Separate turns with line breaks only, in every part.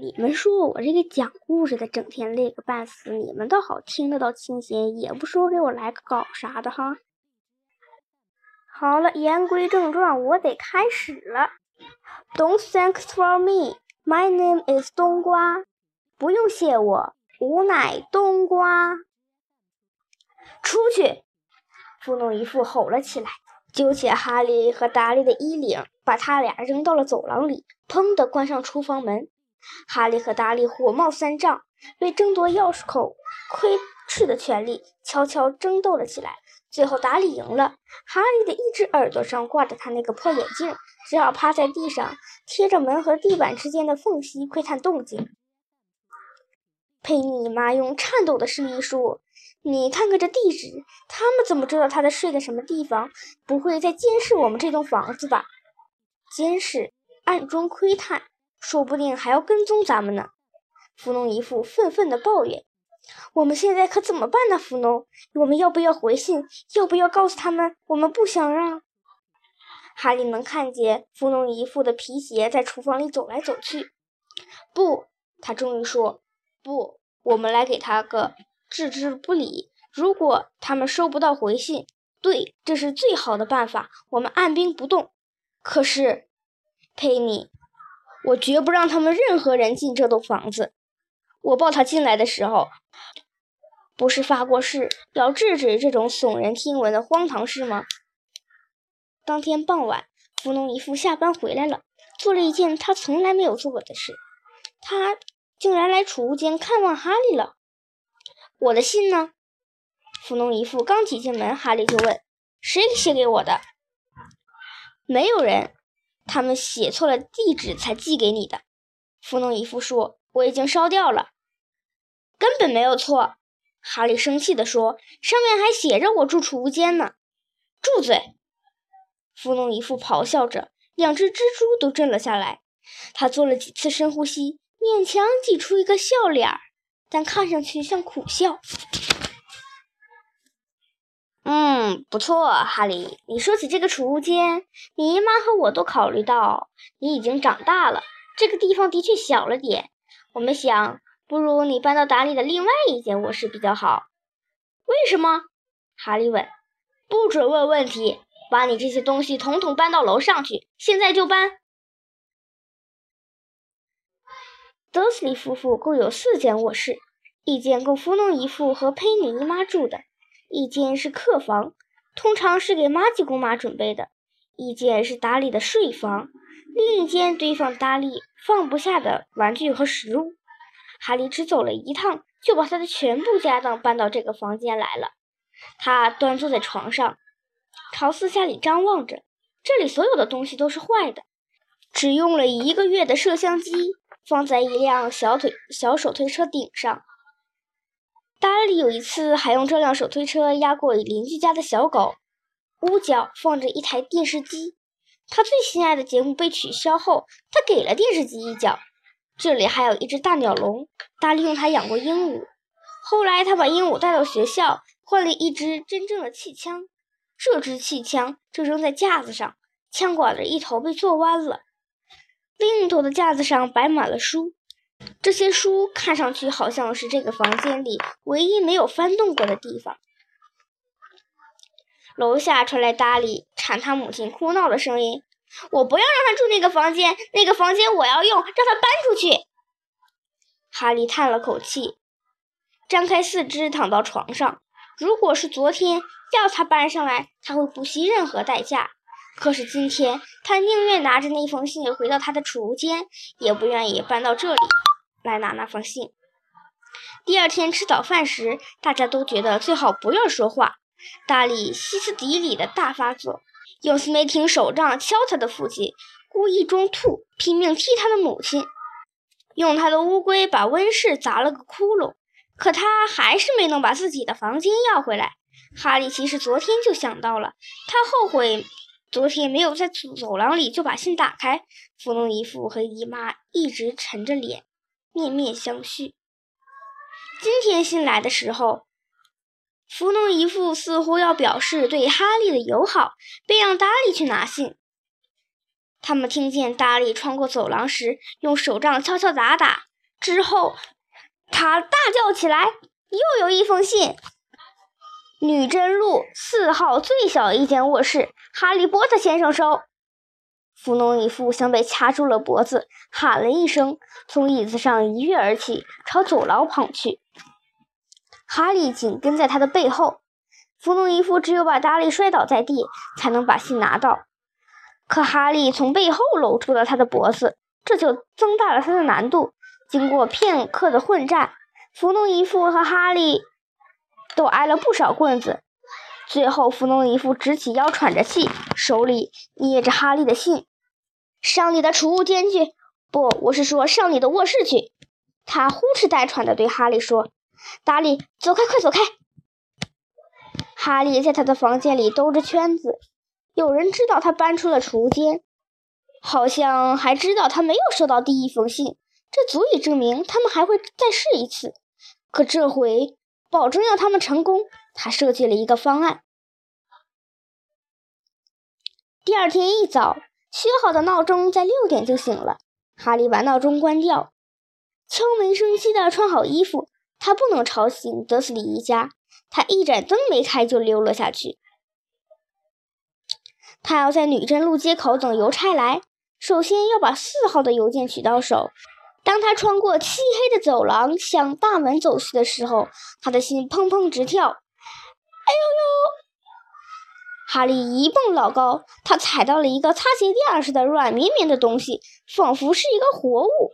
你们说我这个讲故事的，整天累个半死，你们倒好，听得到清闲，也不说给我来个稿啥的哈。好了，言归正传，我得开始了。Don't thanks for me. My name is 冬瓜。不用谢我，吾乃冬瓜。出去！弗农姨父吼了起来，揪起哈利和达利的衣领，把他俩扔到了走廊里，砰的关上厨房门。哈利和达利火冒三丈，为争夺钥匙孔窥视的权利，悄悄争斗了起来。最后，达利赢了。哈利的一只耳朵上挂着他那个破眼镜，只好趴在地上，贴着门和地板之间的缝隙窥探动静。佩妮妈用颤抖的声音说：“你看看这地址，他们怎么知道他在睡在什么地方？不会在监视我们这栋房子吧？监视，暗中窥探。”说不定还要跟踪咱们呢！弗农姨父愤愤地抱怨：“我们现在可怎么办呢？弗农，我们要不要回信？要不要告诉他们我们不想让？”哈利能看见弗农姨父的皮鞋在厨房里走来走去。不，他终于说：“不，我们来给他个置之不理。如果他们收不到回信，对，这是最好的办法。我们按兵不动。可是，佩妮。”我绝不让他们任何人进这栋房子。我抱他进来的时候，不是发过誓要制止这种耸人听闻的荒唐事吗？当天傍晚，弗农姨父下班回来了，做了一件他从来没有做过的事，他竟然来储物间看望哈利了。我的信呢？弗农姨父刚挤进门，哈利就问：“谁写给我的？”没有人。他们写错了地址才寄给你的，弗农姨父说：“我已经烧掉了，根本没有错。”哈利生气地说：“上面还写着我住储物间呢。”住嘴！弗农姨父咆哮着，两只蜘蛛都震了下来。他做了几次深呼吸，勉强挤出一个笑脸儿，但看上去像苦笑。嗯，不错，哈利。你说起这个储物间，你姨妈和我都考虑到你已经长大了，这个地方的确小了点。我们想，不如你搬到达里的另外一间卧室比较好。为什么？哈利问。不准问问题，把你这些东西统统搬到楼上去，现在就搬。德斯里夫妇共有四间卧室，一间供弗农姨父和佩妮姨妈住的。一间是客房，通常是给玛吉姑妈准备的；一间是达利的睡房，另一间堆放达利放不下的玩具和食物。哈利只走了一趟，就把他的全部家当搬到这个房间来了。他端坐在床上，朝四下里张望着。这里所有的东西都是坏的，只用了一个月的摄像机放在一辆小腿小手推车顶上。达里有一次还用这辆手推车压过邻居家的小狗。屋角放着一台电视机，他最心爱的节目被取消后，他给了电视机一脚。这里还有一只大鸟笼，达利用它养过鹦鹉。后来他把鹦鹉带到学校，换了一支真正的气枪。这支气枪就扔在架子上，枪管的一头被做弯了，另一头的架子上摆满了书。这些书看上去好像是这个房间里唯一没有翻动过的地方。楼下传来达里铲他母亲哭闹的声音：“我不要让他住那个房间，那个房间我要用，让他搬出去。”哈利叹了口气，张开四肢躺到床上。如果是昨天要他搬上来，他会不惜任何代价；可是今天，他宁愿拿着那封信回到他的储物间，也不愿意搬到这里。来拿那封信。第二天吃早饭时，大家都觉得最好不要说话。大力歇斯底里的大发作，用斯梅廷手杖敲他的父亲，故意装吐，拼命踢他的母亲，用他的乌龟把温室砸了个窟窿。可他还是没能把自己的房间要回来。哈利其实昨天就想到了，他后悔昨天没有在走廊里就把信打开。弗农姨父和姨妈一直沉着脸。面面相觑。今天信来的时候，弗农姨父似乎要表示对哈利的友好，便让达利去拿信。他们听见达利穿过走廊时用手杖敲敲打打，之后，他大叫起来：“又有一封信！女真路四号最小一间卧室，哈利波特先生收。”弗农伊夫像被掐住了脖子，喊了一声，从椅子上一跃而起，朝走廊跑去。哈利紧跟在他的背后。弗农姨夫只有把达利摔倒在地，才能把信拿到。可哈利从背后搂住了他的脖子，这就增大了他的难度。经过片刻的混战，弗农姨夫和哈利都挨了不少棍子。最后，弗农姨夫直起腰，喘着气，手里捏着哈利的信。上你的储物间去！不，我是说上你的卧室去。他呼哧带喘地对哈利说：“达利，走开，快走开！”哈利在他的房间里兜着圈子。有人知道他搬出了储物间，好像还知道他没有收到第一封信。这足以证明他们还会再试一次。可这回保证要他们成功。他设计了一个方案。第二天一早。修好的闹钟在六点就醒了。哈利把闹钟关掉，悄没声息地穿好衣服。他不能吵醒德斯里一家。他一盏灯没开就溜了下去。他要在女真路街口等邮差来，首先要把四号的邮件取到手。当他穿过漆黑的走廊向大门走去的时候，他的心砰砰直跳。哎呦呦！哈利一蹦老高，他踩到了一个擦鞋垫似的软绵绵的东西，仿佛是一个活物。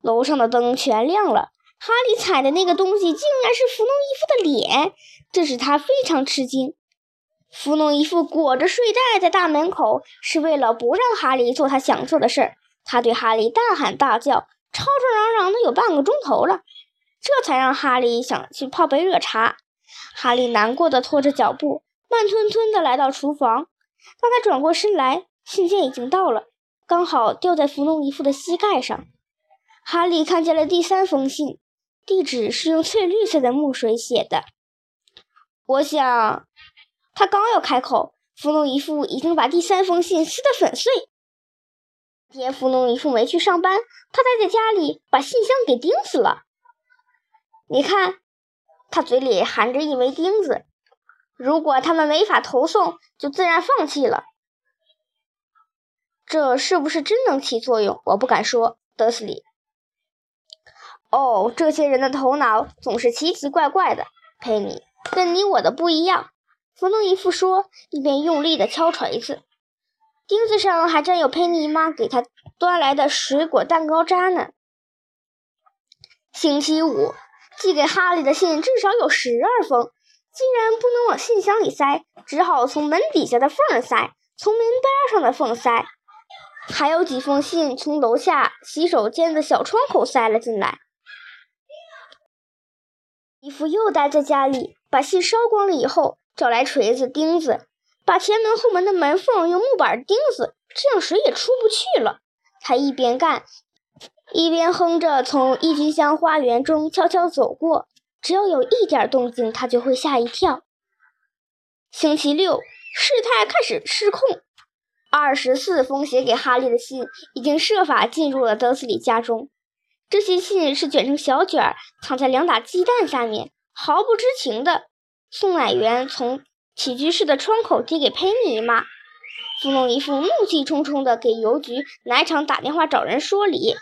楼上的灯全亮了，哈利踩的那个东西竟然是弗农伊夫的脸，这使他非常吃惊。弗农伊夫裹着睡袋在大门口，是为了不让哈利做他想做的事儿。他对哈利大喊大叫，吵吵嚷嚷的有半个钟头了，这才让哈利想去泡杯热茶。哈利难过的拖着脚步，慢吞吞的来到厨房。当他转过身来，信件已经到了，刚好掉在弗农伊夫的膝盖上。哈利看见了第三封信，地址是用翠绿色的墨水写的。我想，他刚要开口，弗农伊夫已经把第三封信撕得粉碎。爹弗农伊夫没去上班，他待在家里把信箱给钉死了。你看。他嘴里含着一枚钉子，如果他们没法投送，就自然放弃了。这是不是真能起作用？我不敢说，德斯里。哦，这些人的头脑总是奇奇怪怪的。佩妮，跟你我的不一样。弗农伊夫说，一边用力地敲锤子。钉子上还沾有佩妮妈给他端来的水果蛋糕渣呢。星期五。寄给哈利的信至少有十二封，既然不能往信箱里塞，只好从门底下的缝儿塞，从门边上的缝塞，还有几封信从楼下洗手间的小窗口塞了进来。伊夫又待在家里，把信烧光了以后，找来锤子、钉子，把前门后门的门缝用木板钉死，这样谁也出不去了。他一边干。一边哼着，从郁金香花园中悄悄走过。只要有一点动静，他就会吓一跳。星期六，事态开始失控。二十四封写给哈利的信已经设法进入了德斯里家中。这些信是卷成小卷，藏在两打鸡蛋下面，毫不知情的。送奶员从起居室的窗口递给佩妮妈。弗农一副怒气冲冲的给邮局奶厂打电话找人说理。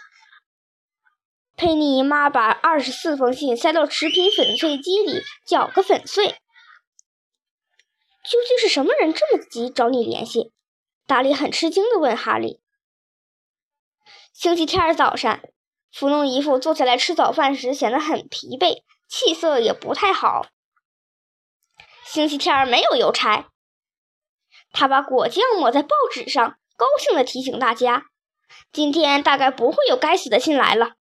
佩妮妈把二十四封信塞到食品粉碎机里搅个粉碎。究竟是什么人这么急找你联系？达利很吃惊地问哈利。星期天早上，弗农姨父坐起来吃早饭时显得很疲惫，气色也不太好。星期天没有邮差。他把果酱抹在报纸上，高兴地提醒大家：“今天大概不会有该死的信来了。”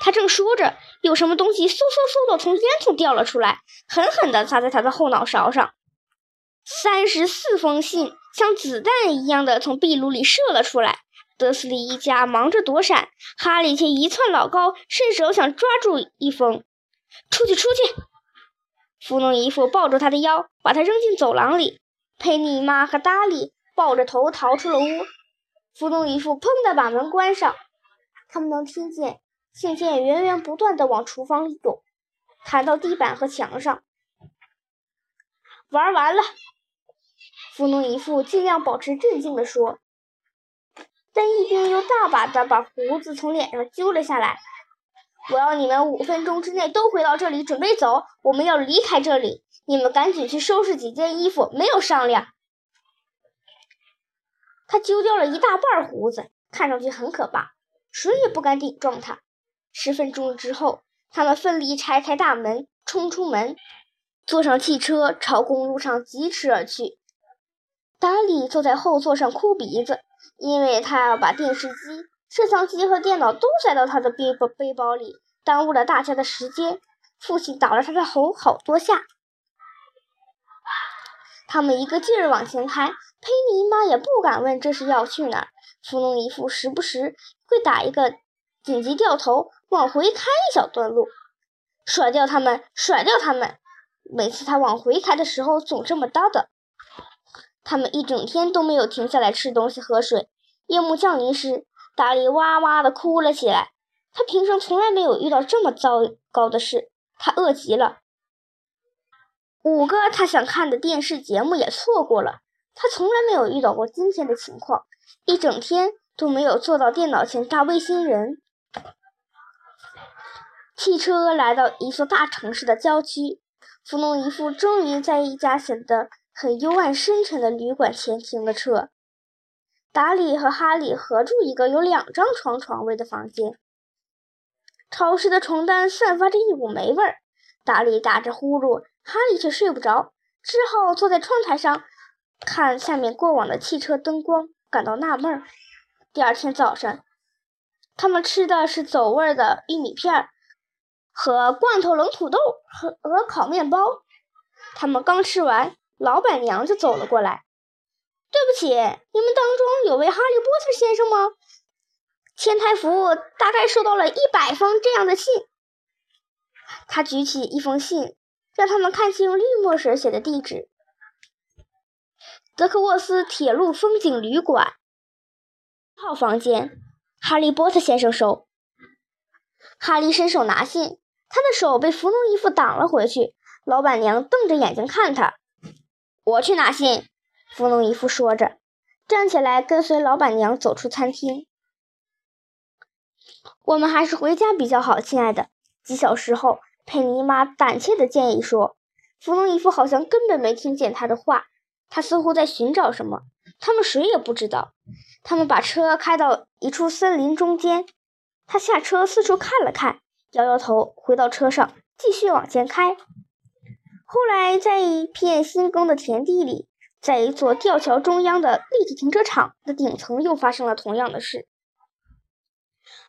他正说着，有什么东西嗖嗖嗖的从烟囱掉了出来，狠狠地砸在他的后脑勺上。三十四封信像子弹一样的从壁炉里射了出来。德斯里一家忙着躲闪，哈利却一窜老高，伸手想抓住一封。出去，出去！弗农姨父抱住他的腰，把他扔进走廊里。佩妮妈和达利抱着头逃出了屋。弗农姨父砰的把门关上。他们能听见信件源源不断的往厨房里涌，弹到地板和墙上。玩完了，弗农姨父尽量保持镇静地说，但一边又大把的把胡子从脸上揪了下来。我要你们五分钟之内都回到这里，准备走。我们要离开这里，你们赶紧去收拾几件衣服，没有商量。他揪掉了一大半胡子，看上去很可怕，谁也不敢顶撞他。十分钟之后，他们奋力拆开大门，冲出门，坐上汽车，朝公路上疾驰而去。达里坐在后座上哭鼻子，因为他要把电视机。摄像机和电脑都塞到他的背包背包里，耽误了大家的时间。父亲打了他的头好多下。他们一个劲儿往前开，佩妮妈也不敢问这是要去哪儿。弗农姨父时不时会打一个紧急掉头，往回开一小段路，甩掉他们，甩掉他们。每次他往回开的时候，总这么叨叨。他们一整天都没有停下来吃东西、喝水。夜幕降临时。达利哇哇地哭了起来。他平生从来没有遇到这么糟糕的事，他饿极了。五个他想看的电视节目也错过了。他从来没有遇到过今天的情况，一整天都没有坐到电脑前打卫星人。汽车来到一座大城市的郊区，弗农姨父终于在一家显得很幽暗深沉的旅馆前停了车。达里和哈里合住一个有两张床床位的房间。潮湿的床单散发着一股霉味儿。达里打着呼噜，哈利却睡不着，只好坐在窗台上看下面过往的汽车灯光，感到纳闷儿。第二天早上，他们吃的是走味儿的玉米片儿和罐头冷土豆和和烤面包。他们刚吃完，老板娘就走了过来。对不起，你们当中有位哈利波特先生吗？前台服务大概收到了一百封这样的信。他举起一封信，让他们看清绿墨水写的地址：德克沃斯铁路风景旅馆号房间，哈利波特先生收。哈利伸手拿信，他的手被弗农姨父挡了回去。老板娘瞪着眼睛看他：“我去拿信。”弗农姨父说着，站起来跟随老板娘走出餐厅。我们还是回家比较好，亲爱的。几小时后，佩妮妈胆怯地建议说：“弗农姨父好像根本没听见她的话，他似乎在寻找什么。他们谁也不知道。他们把车开到一处森林中间，他下车四处看了看，摇摇头，回到车上，继续往前开。后来，在一片新耕的田地里。”在一座吊桥中央的立体停车场的顶层，又发生了同样的事。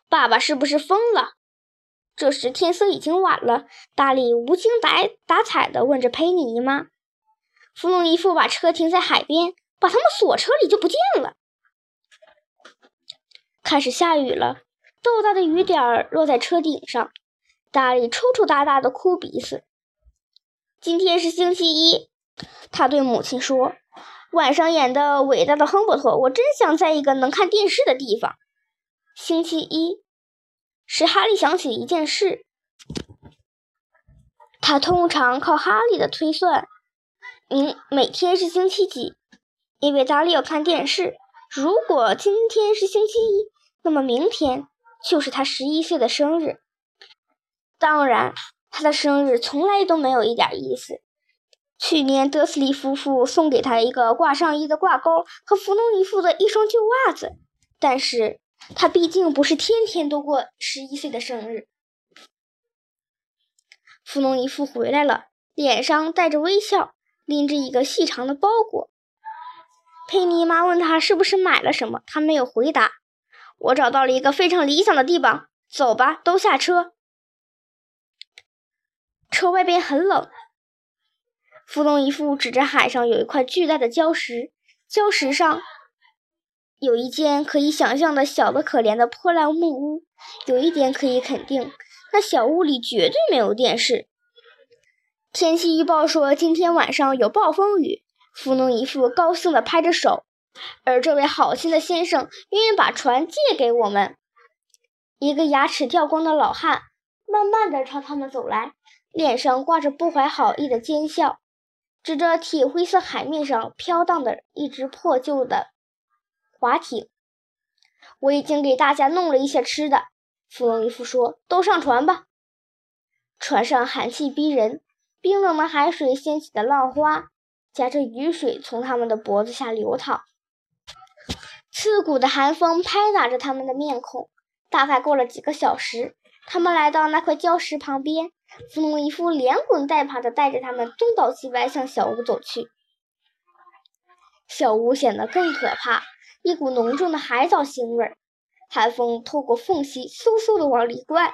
爸爸是不是疯了？这时天色已经晚了。大力无精打打采地问着佩妮姨妈。弗农姨父把车停在海边，把他们锁车里就不见了。开始下雨了，豆大的雨点儿落在车顶上。达里抽抽搭搭的哭鼻子。今天是星期一，他对母亲说。晚上演的伟大的亨伯特，我真想在一个能看电视的地方。星期一，使哈利想起一件事。他通常靠哈利的推算，明每天是星期几，因为达利要看电视。如果今天是星期一，那么明天就是他十一岁的生日。当然，他的生日从来都没有一点意思。去年，德斯利夫妇送给他一个挂上衣的挂钩和弗农姨父的一双旧袜子，但是他毕竟不是天天都过十一岁的生日。弗农姨父回来了，脸上带着微笑，拎着一个细长的包裹。佩妮妈问他是不是买了什么，他没有回答。我找到了一个非常理想的地方，走吧，都下车。车外边很冷。弗农姨父指着海上有一块巨大的礁石，礁石上有一间可以想象的小的可怜的破烂木屋。有一点可以肯定，那小屋里绝对没有电视。天气预报说今天晚上有暴风雨。弗农姨父高兴地拍着手：“而这位好心的先生愿意把船借给我们。一个牙齿掉光的老汉慢慢地朝他们走来，脸上挂着不怀好意的奸笑，指着铁灰色海面上飘荡的一只破旧的划艇。我已经给大家弄了一些吃的，弗洛伊夫说：“都上船吧。”船上寒气逼人，冰冷的海水掀起的浪花夹着雨水从他们的脖子下流淌。刺骨的寒风拍打着他们的面孔。大概过了几个小时，他们来到那块礁石旁边。弗农一副连滚带爬地带着他们东倒西歪向小屋走去。小屋显得更可怕，一股浓重的海藻腥味儿，寒风透过缝隙嗖嗖地往里灌。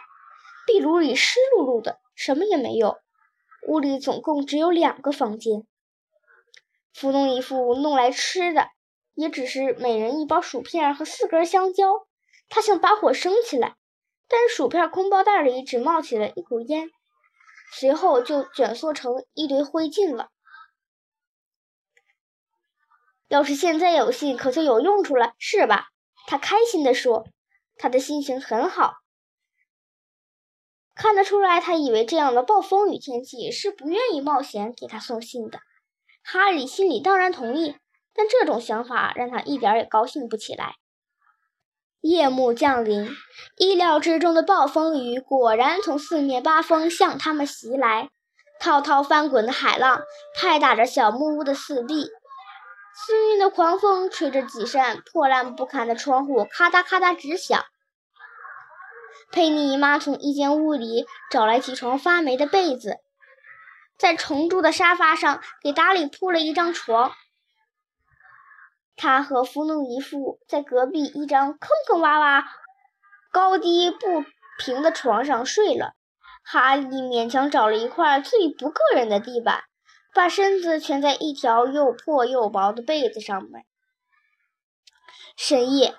壁炉里湿漉漉的，什么也没有。屋里总共只有两个房间。弗农一副弄来吃的。也只是每人一包薯片和四根香蕉。他想把火生起来，但薯片空包袋里只冒起了一股烟，随后就卷缩成一堆灰烬了。要是现在有信，可就有用处了，是吧？他开心地说。他的心情很好，看得出来，他以为这样的暴风雨天气是不愿意冒险给他送信的。哈里心里当然同意。但这种想法让他一点也高兴不起来。夜幕降临，意料之中的暴风雨果然从四面八方向他们袭来。滔滔翻滚的海浪拍打着小木屋的四壁，肆虐的狂风吹着几扇破烂不堪的窗户咔嗒咔嗒直响。佩妮姨妈从一间屋里找来几床发霉的被子，在重铸的沙发上给达里铺了一张床。他和弗农姨父在隔壁一张坑坑洼洼、高低不平的床上睡了。哈利勉强找了一块最不硌人的地板，把身子蜷在一条又破又薄的被子上面。深夜，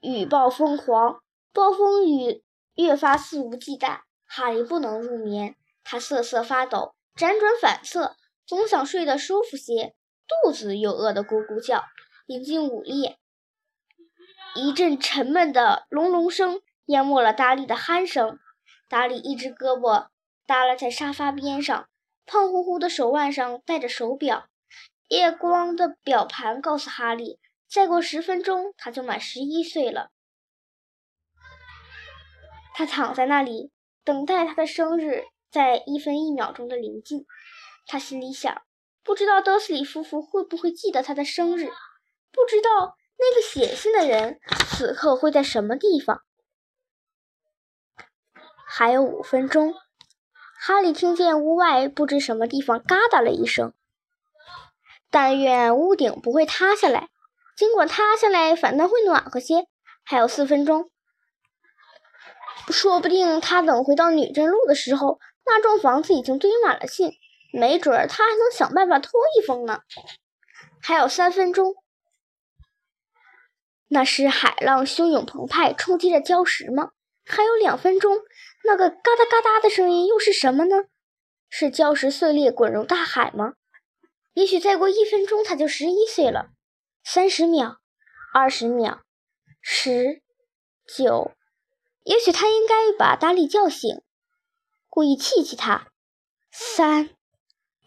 雨暴疯狂，暴风雨越发肆无忌惮。哈利不能入眠，他瑟瑟发抖，辗转反侧，总想睡得舒服些。肚子又饿得咕咕叫，临近午夜，一阵沉闷的隆隆声淹没了达利的鼾声。达利一只胳膊耷拉在沙发边上，胖乎乎的手腕上戴着手表，夜光的表盘告诉哈利，再过十分钟他就满十一岁了。他躺在那里，等待他的生日在一分一秒钟的临近。他心里想。不知道德斯里夫妇会不会记得他的生日？不知道那个写信的人此刻会在什么地方？还有五分钟，哈利听见屋外不知什么地方嘎哒了一声。但愿屋顶不会塌下来，尽管塌下来反倒会暖和些。还有四分钟，说不定他等回到女贞路的时候，那幢房子已经堆满了信。没准儿他还能想办法偷一封呢。还有三分钟，那是海浪汹涌澎湃冲击着礁石吗？还有两分钟，那个嘎哒嘎哒的声音又是什么呢？是礁石碎裂滚入大海吗？也许再过一分钟他就十一岁了。三十秒，二十秒，十，九，也许他应该把达利叫醒，故意气气他。三。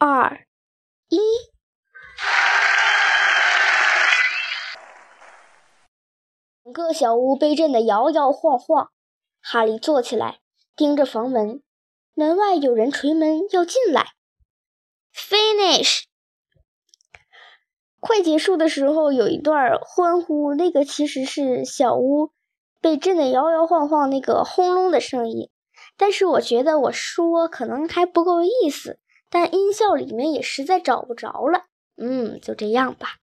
二一，整个小屋被震得摇摇晃晃。哈利坐起来，盯着房门，门外有人捶门要进来。Finish！快结束的时候有一段欢呼，那个其实是小屋被震得摇摇晃晃那个轰隆的声音。但是我觉得我说可能还不够意思。但音效里面也实在找不着了，嗯，就这样吧。